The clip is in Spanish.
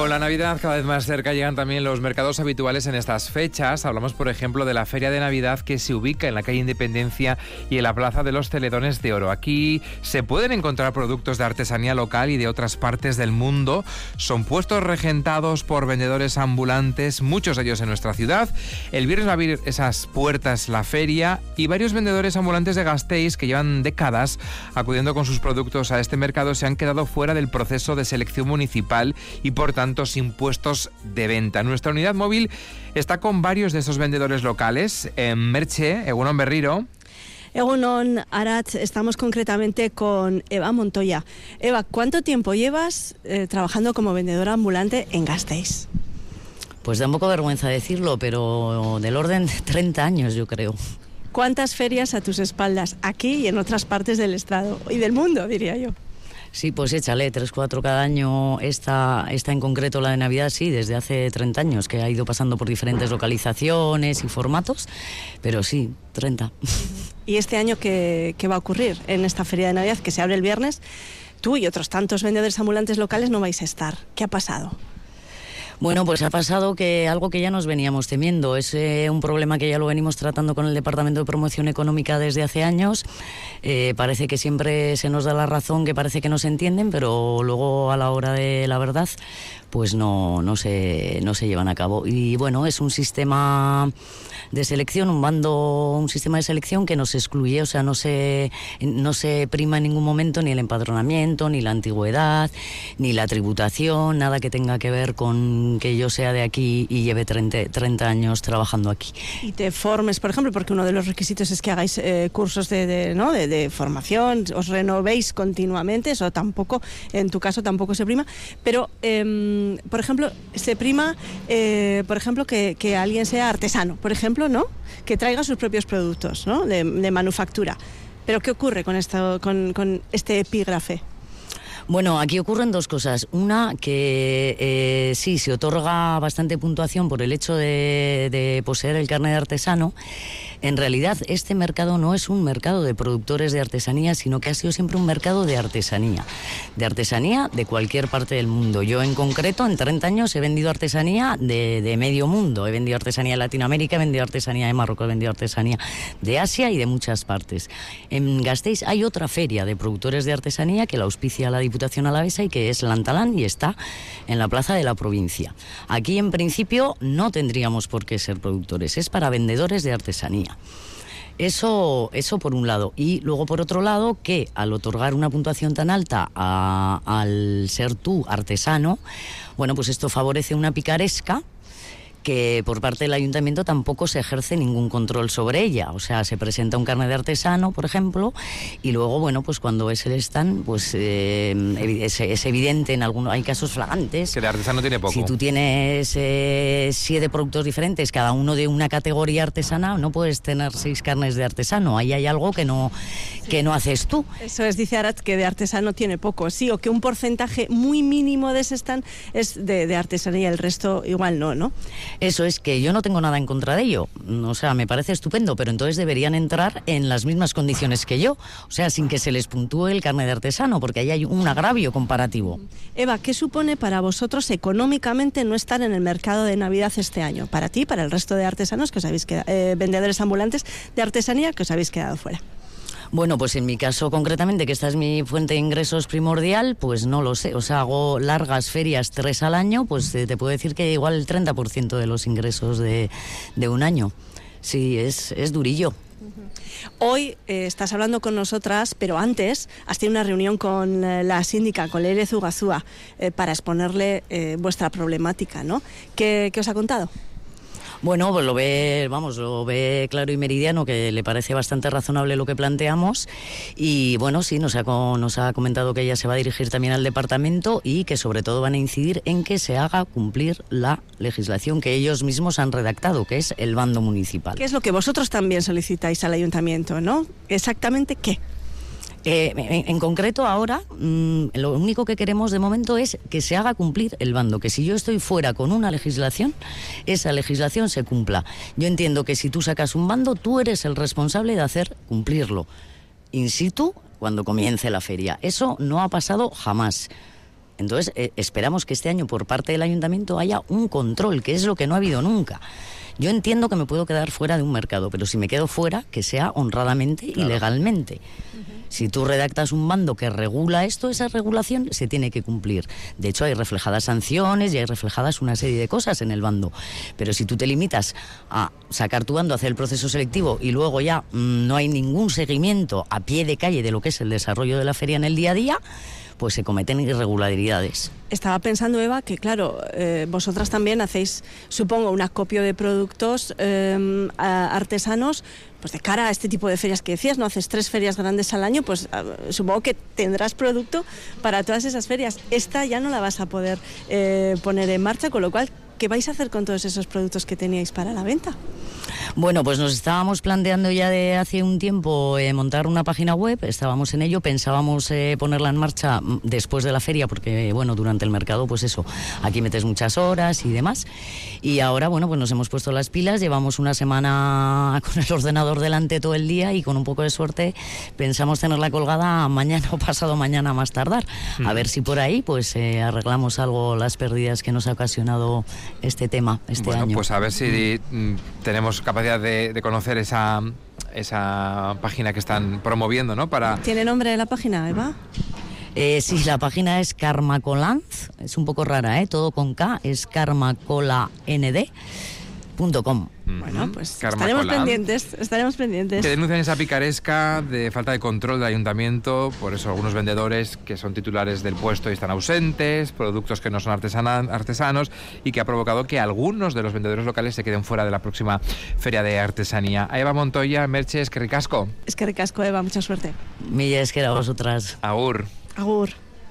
Con la Navidad cada vez más cerca llegan también los mercados habituales en estas fechas. Hablamos, por ejemplo, de la Feria de Navidad que se ubica en la calle Independencia y en la Plaza de los Teledones de Oro. Aquí se pueden encontrar productos de artesanía local y de otras partes del mundo. Son puestos regentados por vendedores ambulantes, muchos de ellos en nuestra ciudad. El viernes va a abrir esas puertas la feria y varios vendedores ambulantes de Gasteiz que llevan décadas acudiendo con sus productos a este mercado se han quedado fuera del proceso de selección municipal y por tantos impuestos de venta. Nuestra unidad móvil está con varios de esos vendedores locales. En Merche, Egunon Berriro. Egunon Arat, estamos concretamente con Eva Montoya. Eva, ¿cuánto tiempo llevas eh, trabajando como vendedora ambulante en Gasteiz? Pues da un poco vergüenza decirlo, pero del orden de 30 años, yo creo. ¿Cuántas ferias a tus espaldas, aquí y en otras partes del Estado y del mundo, diría yo? Sí, pues échale, tres, cuatro cada año. Esta, esta en concreto, la de Navidad, sí, desde hace 30 años, que ha ido pasando por diferentes localizaciones y formatos, pero sí, 30. ¿Y este año qué, qué va a ocurrir en esta feria de Navidad que se abre el viernes? Tú y otros tantos vendedores ambulantes locales no vais a estar. ¿Qué ha pasado? Bueno, pues ha pasado que algo que ya nos veníamos temiendo, es eh, un problema que ya lo venimos tratando con el Departamento de Promoción Económica desde hace años. Eh, parece que siempre se nos da la razón, que parece que no se entienden, pero luego a la hora de la verdad, pues no, no, se, no se llevan a cabo. Y bueno, es un sistema de selección, un bando, un sistema de selección que nos excluye, o sea, no se, no se prima en ningún momento ni el empadronamiento, ni la antigüedad, ni la tributación, nada que tenga que ver con que yo sea de aquí y lleve 30, 30 años trabajando aquí. Y te formes, por ejemplo, porque uno de los requisitos es que hagáis eh, cursos de, de, ¿no? de, formación, os renovéis continuamente, eso tampoco, en tu caso tampoco se prima, pero, eh, por ejemplo, se prima, eh, por ejemplo, que, que alguien sea artesano, por ejemplo, ¿no? Que traiga sus propios productos ¿no? de, de manufactura. Pero ¿qué ocurre con, esto, con, con este epígrafe? Bueno, aquí ocurren dos cosas. Una, que eh, sí, se otorga bastante puntuación por el hecho de, de, poseer el carnet de artesano. En realidad, este mercado no es un mercado de productores de artesanía, sino que ha sido siempre un mercado de artesanía. De artesanía de cualquier parte del mundo. Yo, en concreto, en 30 años he vendido artesanía de, medio mundo. He vendido artesanía de Latinoamérica, he vendido artesanía de Marruecos, he vendido artesanía de Asia y de muchas partes. En Gasteiz hay otra feria de productores de artesanía que la auspicia la Diputación Alavesa y que es Lantalán y está en la plaza de la provincia. Aquí, en principio, no tendríamos por qué ser productores, es para vendedores de artesanía. Eso, eso por un lado. Y luego por otro lado, que al otorgar una puntuación tan alta al ser tú artesano, bueno, pues esto favorece una picaresca que por parte del ayuntamiento tampoco se ejerce ningún control sobre ella. O sea, se presenta un carnet de artesano, por ejemplo, y luego, bueno, pues cuando es el stand, pues eh, es, es, evidente en algunos, hay casos flagantes. Que de artesano tiene poco. Si tú tienes eh, siete productos diferentes, cada uno de una categoría artesana, no puedes tener seis carnes de artesano. Ahí hay algo que no, sí. que no haces tú. Eso es, dice Arat, que de artesano tiene poco, sí, o que un porcentaje muy mínimo de ese stand es de, de artesanía, el resto igual no, ¿no? Eso es que yo no tengo nada en contra de ello. O sea, me parece estupendo, pero entonces deberían entrar en las mismas condiciones que yo. O sea, sin que se les puntúe el carnet de artesano, porque ahí hay un agravio comparativo. Eva, ¿qué supone para vosotros económicamente no estar en el mercado de Navidad este año? Para ti, para el resto de artesanos que os habéis quedado, eh, vendedores ambulantes de artesanía que os habéis quedado fuera. Bueno, pues en mi caso concretamente, que esta es mi fuente de ingresos primordial, pues no lo sé. O sea, hago largas ferias, tres al año, pues te puedo decir que igual el 30% de los ingresos de, un año. Sí, es, es durillo. Hoy eh, estás hablando con nosotras, pero antes has tenido una reunión con eh, la síndica, con Leire Zugazúa, eh, para exponerle eh, vuestra problemática, ¿no? ¿Qué, ¿Qué os ha contado? Bueno, pues lo ve, vamos, lo ve claro y meridiano, que le parece bastante razonable lo que planteamos. Y bueno, sí, nos ha, nos ha comentado que ella se va a dirigir también al departamento y que sobre todo van a incidir en que se haga cumplir la legislación que ellos mismos han redactado, que es el bando municipal. ¿Qué es lo que vosotros también solicitáis al ayuntamiento, no? ¿Exactamente qué? Eh, en, en, concreto, ahora mmm, lo único que queremos de momento es que se haga cumplir el bando, que si yo estoy fuera con una legislación, esa legislación se cumpla. Yo entiendo que si tú sacas un bando, tú eres el responsable de hacer cumplirlo in situ cuando comience la feria. Eso no ha pasado jamás. Entonces, eh, esperamos que este año por parte del ayuntamiento haya un control, que es lo que no ha habido nunca. Yo entiendo que me puedo quedar fuera de un mercado, pero si me quedo fuera, que sea honradamente y legalmente. Si tú redactas un mando que regula esto, esa regulación se tiene que cumplir. De hecho, hay reflejadas sanciones y hay reflejadas una serie de cosas en el bando. Pero si tú te limitas a sacar tu bando, hacer el proceso selectivo y luego ya mm, no hay ningún seguimiento a pie de calle de lo que es el desarrollo de la feria en el día a día, pues se cometen irregularidades. Estaba pensando, Eva, que claro, eh, vosotras también hacéis, supongo, un acopio de productos eh, artesanos, pues de cara a este tipo de ferias que decías, ¿no? Haces tres ferias grandes al año, pues ah, supongo que tendrás producto para todas esas ferias. Esta ya no la vas a poder eh, poner en marcha, con lo cual, ¿qué vais a hacer con todos esos productos que teníais para la venta? Bueno, pues nos estábamos planteando ya de hace un tiempo eh, montar una página web, estábamos en ello, pensábamos eh, ponerla en marcha mm, después de la feria, porque bueno, durante el mercado, pues eso, aquí metes muchas horas y demás. Y ahora, bueno, pues nos hemos puesto las pilas, llevamos una semana con el ordenador delante todo el día y con un poco de suerte pensamos tenerla colgada mañana o pasado mañana más tardar. A ver si por ahí pues eh, arreglamos algo las pérdidas que nos ha ocasionado este tema este bueno, año. Pues a ver si mm, tenemos capacidad de, de conocer esa esa página que están promoviendo, ¿no? Para ¿Tiene nombre la página, Eva? Eh, sí, la página es Karmacolanz, es un poco rara, ¿eh? todo con K, es karmacoland.com. Bueno, pues estaremos pendientes, estaremos pendientes. Que denuncian esa picaresca de falta de control del ayuntamiento, por eso algunos vendedores que son titulares del puesto y están ausentes, productos que no son artesana- artesanos y que ha provocado que algunos de los vendedores locales se queden fuera de la próxima feria de artesanía. A Eva Montoya, Merche, es que ricasco. Es que ricasco, Eva, mucha suerte. Millas que a vosotras. Agur. Agur.